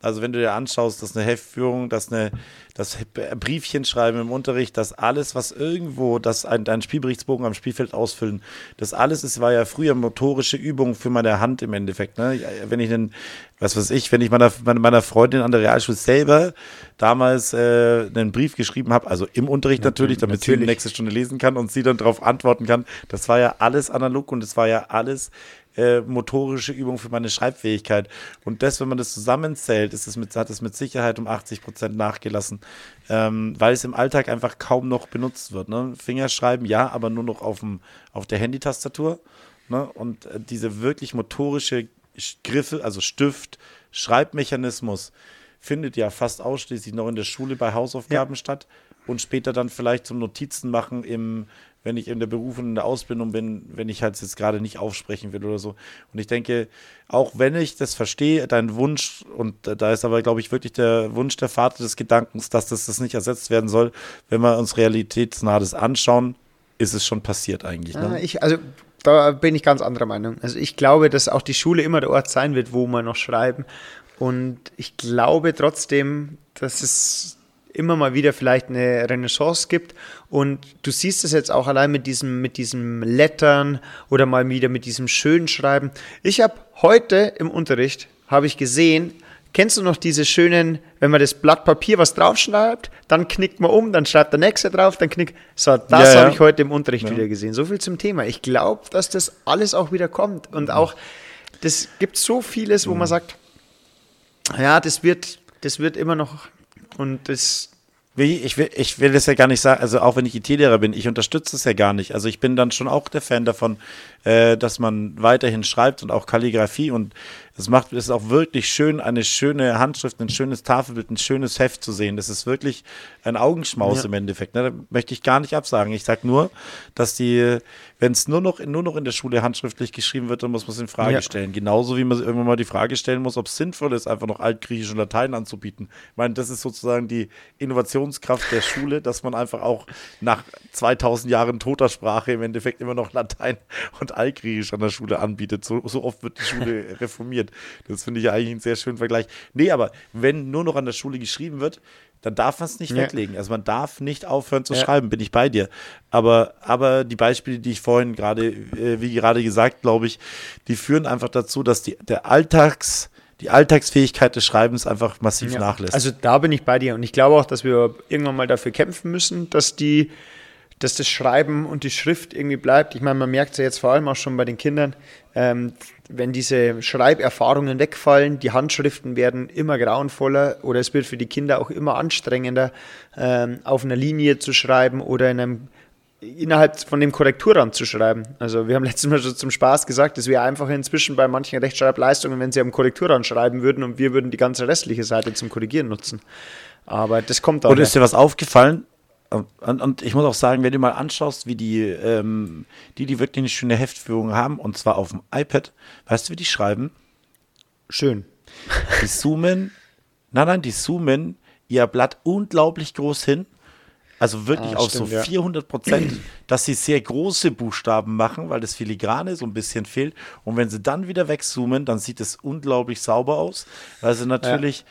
Also wenn du dir anschaust, dass eine Heftführung, dass eine, das Briefchen schreiben im Unterricht, dass alles, was irgendwo, das ein, ein Spielberichtsbogen am Spielfeld ausfüllen, das alles ist, war ja früher motorische Übung für meine Hand im Endeffekt. Ne? Wenn ich einen, was weiß ich, wenn ich meiner, meiner Freundin an der Realschule selber damals äh, einen Brief geschrieben habe, also im Unterricht natürlich, damit natürlich. sie die nächste Stunde lesen kann und sie dann darauf antworten kann, das war ja alles analog und es war ja alles äh, motorische Übung für meine Schreibfähigkeit. Und das, wenn man das zusammenzählt, ist es mit, hat es mit Sicherheit um 80 Prozent nachgelassen, ähm, weil es im Alltag einfach kaum noch benutzt wird. Ne? Fingerschreiben, ja, aber nur noch auf, dem, auf der Handytastatur. Ne? Und äh, diese wirklich motorische Griffe, also Stift, Schreibmechanismus, findet ja fast ausschließlich noch in der Schule bei Hausaufgaben ja. statt und später dann vielleicht zum Notizen machen im wenn ich in der Berufung, in der Ausbildung bin, wenn ich halt jetzt gerade nicht aufsprechen will oder so. Und ich denke, auch wenn ich das verstehe, dein Wunsch, und da ist aber, glaube ich, wirklich der Wunsch der Vater des Gedankens, dass das, das nicht ersetzt werden soll, wenn wir uns realitätsnah das anschauen, ist es schon passiert eigentlich. Ne? Ja, ich, also da bin ich ganz anderer Meinung. Also ich glaube, dass auch die Schule immer der Ort sein wird, wo wir noch schreiben. Und ich glaube trotzdem, dass es immer mal wieder vielleicht eine Renaissance gibt. Und du siehst es jetzt auch allein mit diesem, mit diesem Lettern oder mal wieder mit diesem schönen Schreiben. Ich habe heute im Unterricht, habe ich gesehen, kennst du noch diese schönen, wenn man das Blatt Papier was draufschreibt, dann knickt man um, dann schreibt der nächste drauf, dann knickt. So, das ja, ja. habe ich heute im Unterricht ja. wieder gesehen. So viel zum Thema. Ich glaube, dass das alles auch wieder kommt. Und auch, das gibt so vieles, wo mhm. man sagt, ja, das wird, das wird immer noch und das. Ich will, ich will das ja gar nicht sagen, also auch wenn ich IT-Lehrer bin, ich unterstütze es ja gar nicht. Also ich bin dann schon auch der Fan davon, äh, dass man weiterhin schreibt und auch Kalligrafie und Das macht es auch wirklich schön, eine schöne Handschrift, ein schönes Tafelbild, ein schönes Heft zu sehen. Das ist wirklich ein Augenschmaus Ja. im Endeffekt. Ne? Da möchte ich gar nicht absagen. Ich sage nur, dass die, wenn es nur noch, nur noch in der Schule handschriftlich geschrieben wird, dann muss man es in Frage Ja. stellen. Genauso wie man irgendwann mal die Frage stellen muss, ob es sinnvoll ist, einfach noch Altgriechisch und Latein anzubieten. Ich meine, das ist sozusagen die Innovationskraft der Schule, dass man einfach auch nach 2000 Jahren toter Sprache im Endeffekt immer noch Latein und Altgriechisch an der Schule anbietet. So, so oft wird die Schule reformiert. Das finde ich eigentlich einen sehr schönen Vergleich. Nee, aber wenn nur noch an der Schule geschrieben wird, dann darf man es nicht Ja. weglegen. Also man darf nicht aufhören zu Ja. schreiben, bin ich bei dir. Aber, aber die Beispiele, die ich vorhin gerade, äh, wie gerade gesagt, glaube ich, die führen einfach dazu, dass die, der Alltags, die Alltagsfähigkeit des Schreibens einfach massiv Ja. nachlässt. Also da bin ich bei dir und ich glaube auch, dass wir irgendwann mal dafür kämpfen müssen, dass die, dass das Schreiben und die Schrift irgendwie bleibt. Ich meine, man merkt es ja jetzt vor allem auch schon bei den Kindern, ähm, wenn diese Schreiberfahrungen wegfallen, die Handschriften werden immer grauenvoller oder es wird für die Kinder auch immer anstrengender, ähm, auf einer Linie zu schreiben oder in einem innerhalb von dem Korrekturrand zu schreiben. Also wir haben letztes Mal schon zum Spaß gesagt, es wäre einfach inzwischen bei manchen Rechtschreibleistungen, wenn sie am Korrekturrand schreiben würden und wir würden die ganze restliche Seite zum Korrigieren nutzen. Aber das kommt auch. Und ist dir was aufgefallen? Und, und ich muss auch sagen, wenn du mal anschaust, wie die, ähm, die, die wirklich eine schöne Heftführung haben, und zwar auf dem iPad, weißt du, wie die schreiben? Schön. Die zoomen, nein, nein, die zoomen ihr Blatt unglaublich groß hin. Also wirklich Ah, auf stimmt, so ja. 400 Prozent, dass sie sehr große Buchstaben machen, weil das Filigrane so ein bisschen fehlt. Und wenn sie dann wieder wegzoomen, dann sieht es unglaublich sauber aus, weil sie natürlich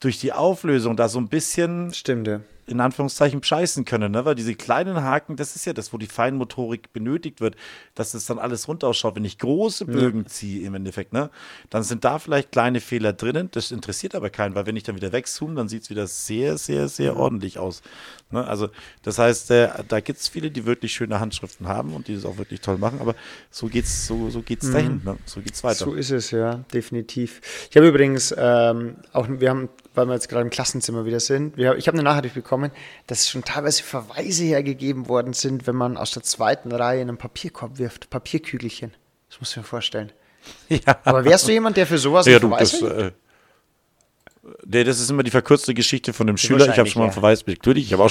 durch die Auflösung da so ein bisschen Stimmt, ja. In Anführungszeichen scheißen können, ne? weil diese kleinen Haken, das ist ja das, wo die Feinmotorik benötigt wird, dass das dann alles runter ausschaut. Wenn ich große Bögen ziehe im Endeffekt, ne, dann sind da vielleicht kleine Fehler drinnen, das interessiert aber keinen, weil wenn ich dann wieder wegzoome, dann sieht es wieder sehr, sehr, sehr ordentlich aus. Ne? Also das heißt, äh, da gibt es viele, die wirklich schöne Handschriften haben und die das auch wirklich toll machen, aber so geht's, so, so geht's dahin, ne? so geht's weiter. So ist es, ja, definitiv. Ich habe übrigens ähm, auch, wir haben, weil wir jetzt gerade im Klassenzimmer wieder sind, wir, ich habe eine Nachricht bekommen, dass schon teilweise Verweise hergegeben worden sind, wenn man aus der zweiten Reihe in einen Papierkorb wirft, Papierkügelchen. Das muss ich mir vorstellen. ja. Aber wärst du jemand, der für sowas Ja, du, Verweis das, äh, nee, das ist immer die verkürzte Geschichte von dem Schüler. Ich habe schon mal einen. Verweis bekommen. Natürlich, ich habe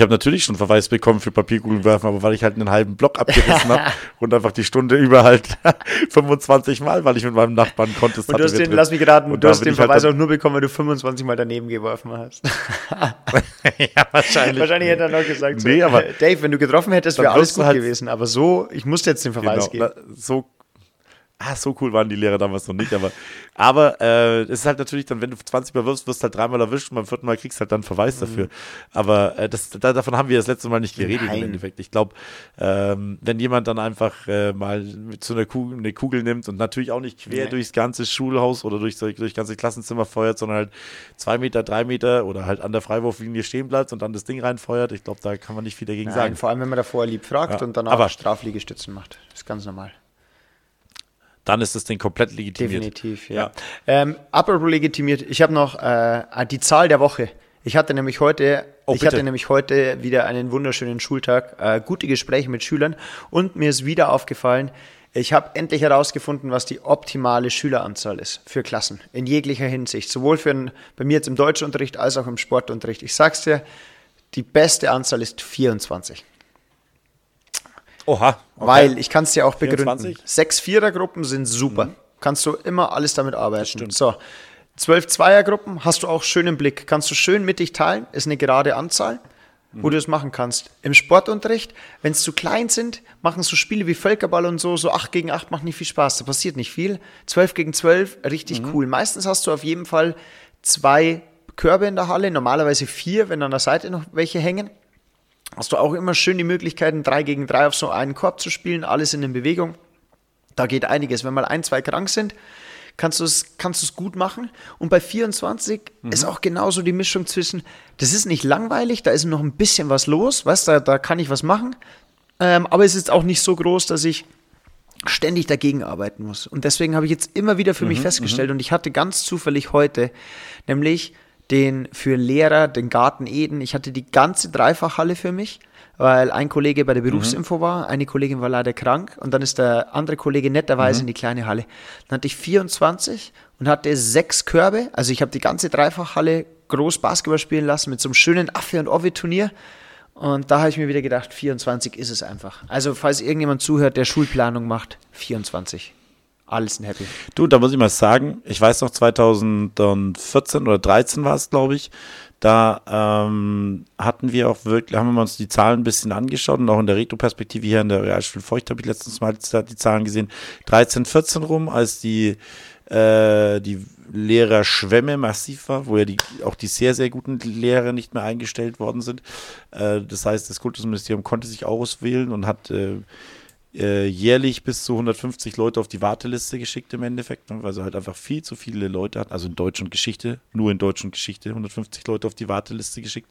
habe natürlich schon einen Verweis bekommen für Papierkugeln werfen, aber weil ich halt einen halben Block abgerissen habe und einfach die Stunde über halt 25 Mal, weil ich mit meinem Nachbarn konnte. Und du hast den, lass mich geraten, Und du hast den halt Verweis dann- auch nur bekommen, weil du 25 Mal daneben geworfen hast. ja, wahrscheinlich. Wahrscheinlich hätte er noch gesagt, so, Nee, aber- Dave, wenn du getroffen hättest, wäre alles gut halt- gewesen. Aber so, ich musste jetzt den Verweis Genau, geben. so, ah, so cool waren die Lehrer damals noch nicht, aber, aber äh, es ist halt natürlich dann, wenn du 20 Mal wirfst, wirst du halt dreimal erwischt und beim vierten Mal kriegst du halt dann einen Verweis dafür. Aber äh, das, da, davon haben wir das letzte Mal nicht geredet Nein. im Endeffekt. Ich glaube, ähm, wenn jemand dann einfach äh, mal so einer Kugel, eine Kugel nimmt und natürlich auch nicht quer Nee. durchs ganze Schulhaus oder durch, durch das ganze Klassenzimmer feuert, sondern halt zwei Meter, drei Meter oder halt an der Freiwurflinie stehen bleibt und dann das Ding reinfeuert, ich glaube, da kann man nicht viel dagegen Nein, sagen. vor allem, wenn man davor lieb fragt Ja, und danach aber- Strafliegestützen macht. Das ist ganz normal. Dann ist das Ding komplett legitimiert. Definitiv, Ja. ja. Ähm, apropos legitimiert, ich habe noch äh, die Zahl der Woche. Ich hatte nämlich heute, Oh, ich bitte. hatte nämlich heute wieder einen wunderschönen Schultag, äh, gute Gespräche mit Schülern und mir ist wieder aufgefallen, ich habe endlich herausgefunden, was die optimale Schüleranzahl ist für Klassen in jeglicher Hinsicht, sowohl für ein, bei mir jetzt im Deutschunterricht als auch im Sportunterricht. Ich sag's dir, die beste Anzahl ist 24. Oha. okay. Weil ich kann es dir auch begründen. 24? Sechs Vierergruppen sind super. Kannst du immer alles damit arbeiten. So. Zwölf Zweiergruppen hast du auch schön im Blick. Kannst du schön mittig teilen, ist eine gerade Anzahl, wo du es machen kannst. Im Sportunterricht, wenn es zu klein sind, machen so Spiele wie Völkerball und so, so 8 gegen 8 macht nicht viel Spaß. Da passiert nicht viel. 12 gegen 12, richtig cool. Meistens hast du auf jeden Fall zwei Körbe in der Halle, normalerweise vier, wenn an der Seite noch welche hängen hast du auch immer schön die Möglichkeiten, 3 gegen 3 auf so einen Korb zu spielen, alles in Bewegung. Da geht einiges. Wenn mal ein, zwei krank sind, kannst du es kannst du's gut machen. Und bei 24 ist auch genauso die Mischung zwischen, das ist nicht langweilig, da ist noch ein bisschen was los, weißt du, da, da kann ich was machen. Ähm, aber es ist auch nicht so groß, dass ich ständig dagegen arbeiten muss. Und deswegen habe ich jetzt immer wieder für mich festgestellt, und ich hatte ganz zufällig heute, nämlich den für Lehrer, den Garten Eden, ich hatte die ganze Dreifachhalle für mich, weil ein Kollege bei der Berufsinfo war, eine Kollegin war leider krank und dann ist der andere Kollege netterweise in die kleine Halle. Dann hatte ich 24 und hatte sechs Körbe. Also ich habe die ganze Dreifachhalle groß Basketball spielen lassen mit so einem schönen Affe- und Ovi-Turnier. Und da habe ich mir wieder gedacht, 24 ist es einfach. Also falls irgendjemand zuhört, der Schulplanung macht, 24. Alles ein Happy. Du, da muss ich mal sagen, ich weiß noch, 2014 oder 13 war es, glaube ich, da ähm, hatten wir auch wirklich, haben wir uns die Zahlen ein bisschen angeschaut und auch in der Retro-Perspektive hier in der Realschule Feucht habe ich letztens mal die Zahlen gesehen. 13, 14 rum, als die, äh, die Lehrerschwemme massiv war, wo ja die, auch die sehr, sehr guten Lehrer nicht mehr eingestellt worden sind. Äh, das heißt, das Kultusministerium konnte sich auswählen und hat äh, äh, jährlich bis zu 150 Leute auf die Warteliste geschickt im Endeffekt, ne, weil sie halt einfach viel zu viele Leute hatten, also in Deutsch und Geschichte, nur in Deutsch und Geschichte 150 Leute auf die Warteliste geschickt.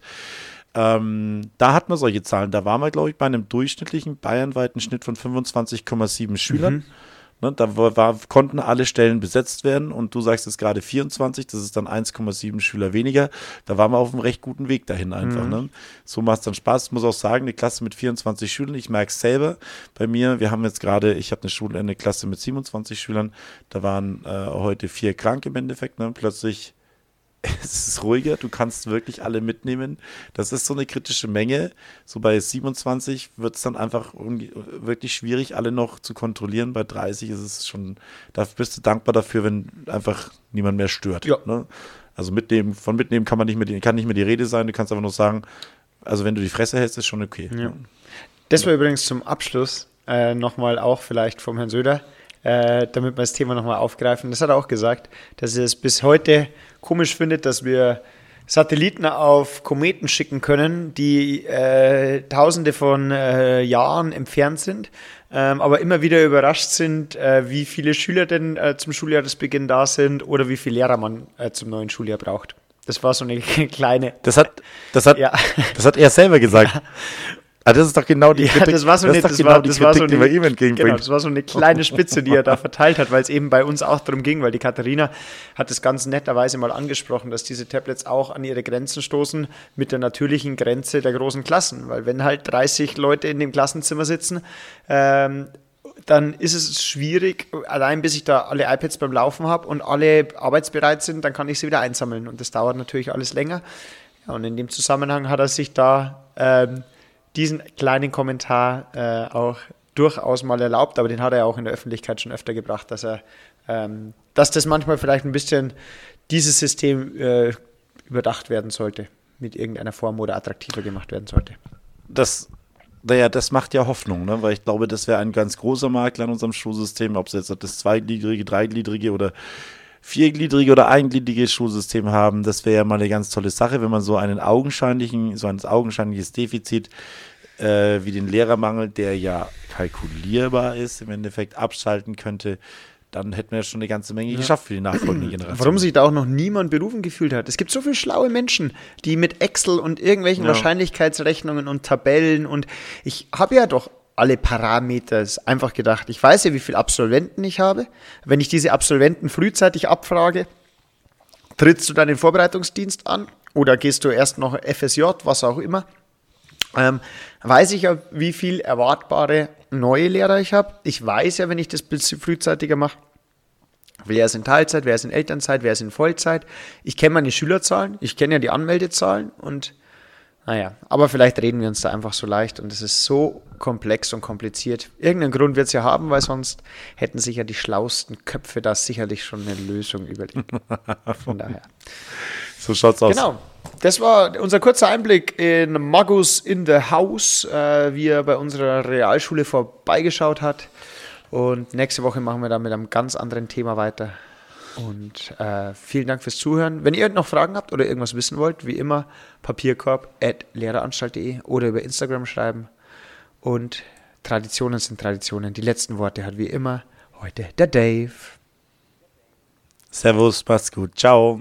Ähm, da hat man solche Zahlen. Da waren wir, glaube ich, bei einem durchschnittlichen bayernweiten Schnitt von 25,7 Schülern. Mhm. Ne, da war, war, konnten alle Stellen besetzt werden und du sagst jetzt gerade 24, das ist dann 1,7 Schüler weniger. Da waren wir auf einem recht guten Weg dahin einfach. Mhm. Ne? So macht es dann Spaß. Ich muss auch sagen, eine Klasse mit 24 Schülern, ich merke es selber bei mir. Wir haben jetzt gerade, ich habe eine Schule, eine Klasse mit 27 Schülern, da waren äh, heute vier krank im Endeffekt. Ne? Plötzlich es ist ruhiger, du kannst wirklich alle mitnehmen. Das ist so eine kritische Menge. So bei 27 wird es dann einfach wirklich schwierig, alle noch zu kontrollieren. Bei 30 ist es schon, da bist du dankbar dafür, wenn einfach niemand mehr stört. Ja. Ne? Also mitnehmen, von mitnehmen kann man nicht mehr, kann nicht mehr die Rede sein. Du kannst einfach nur sagen, also wenn du die Fresse hältst, ist schon okay. Ja. Das war übrigens zum Abschluss äh, nochmal auch vielleicht vom Herrn Söder äh, damit wir das Thema nochmal aufgreifen. Das hat er auch gesagt, dass er es bis heute komisch findet, dass wir Satelliten auf Kometen schicken können, die äh, tausende von äh, Jahren entfernt sind, ähm, aber immer wieder überrascht sind, äh, wie viele Schüler denn äh, zum Schuljahresbeginn da sind oder wie viele Lehrer man äh, zum neuen Schuljahr braucht. Das war so eine kleine. Das hat, das hat, ja. das hat er selber gesagt. Ja. Ah, das ist doch genau die Kritik, ja, das war so das eine, das genau war, das Kritik, war so eine, die man ihm entgegenbringt. Genau, das war so eine kleine Spitze, die er da verteilt hat, weil es eben bei uns auch darum ging, weil die Katharina hat es ganz netterweise mal angesprochen, dass diese Tablets auch an ihre Grenzen stoßen mit der natürlichen Grenze der großen Klassen, weil wenn halt 30 Leute in dem Klassenzimmer sitzen, ähm, dann ist es schwierig, allein bis ich da alle iPads beim Laufen habe und alle arbeitsbereit sind, dann kann ich sie wieder einsammeln und das dauert natürlich alles länger. Ja, und in dem Zusammenhang hat er sich da ähm, diesen kleinen Kommentar äh, auch durchaus mal erlaubt, aber den hat er ja auch in der Öffentlichkeit schon öfter gebracht, dass er, ähm, dass das manchmal vielleicht ein bisschen dieses System äh, überdacht werden sollte, mit irgendeiner Form oder attraktiver gemacht werden sollte. Das, naja, das macht ja Hoffnung, ne? weil ich glaube, das wäre ein ganz großer Makler in unserem Schulsystem, ob es jetzt das zweigliedrige, dreigliedrige oder viergliedrige oder eingliedrige Schulsystem haben. Das wäre ja mal eine ganz tolle Sache, wenn man so einen augenscheinlichen, so ein augenscheinliches Defizit äh, wie den Lehrermangel, der ja kalkulierbar ist, im Endeffekt abschalten könnte. Dann hätten wir ja schon eine ganze Menge ja. geschafft für die nachfolgende Generation. Warum sich da auch noch niemand berufen gefühlt hat. Es gibt so viele schlaue Menschen, die mit Excel und irgendwelchen ja. Wahrscheinlichkeitsrechnungen und Tabellen und ich habe ja doch alle Parameter einfach gedacht. Ich weiß ja, wie viele Absolventen ich habe. Wenn ich diese Absolventen frühzeitig abfrage, trittst du dann den Vorbereitungsdienst an oder gehst du erst noch FSJ, was auch immer. Ähm, weiß ich ja, wie viel erwartbare neue Lehrer ich habe. Ich weiß ja, wenn ich das bisschen frühzeitiger mache, wer ist in Teilzeit, wer ist in Elternzeit, wer ist in Vollzeit. Ich kenne meine Schülerzahlen, ich kenne ja die Anmeldezahlen und naja, aber vielleicht reden wir uns da einfach so leicht und es ist so komplex und kompliziert. Irgendeinen Grund wird es ja haben, weil sonst hätten sich ja die schlauesten Köpfe da sicherlich schon eine Lösung überlegt. Von daher. So schaut's aus. Genau. Das war unser kurzer Einblick in Magus in the House, äh, wie er bei unserer Realschule vorbeigeschaut hat. Und nächste Woche machen wir dann mit einem ganz anderen Thema weiter. Und äh, vielen Dank fürs Zuhören. Wenn ihr noch Fragen habt oder irgendwas wissen wollt, wie immer, papierkorb.lehreranstalt.de oder über Instagram schreiben. Und Traditionen sind Traditionen. Die letzten Worte hat wie immer heute der Dave. Servus, macht's gut. Ciao.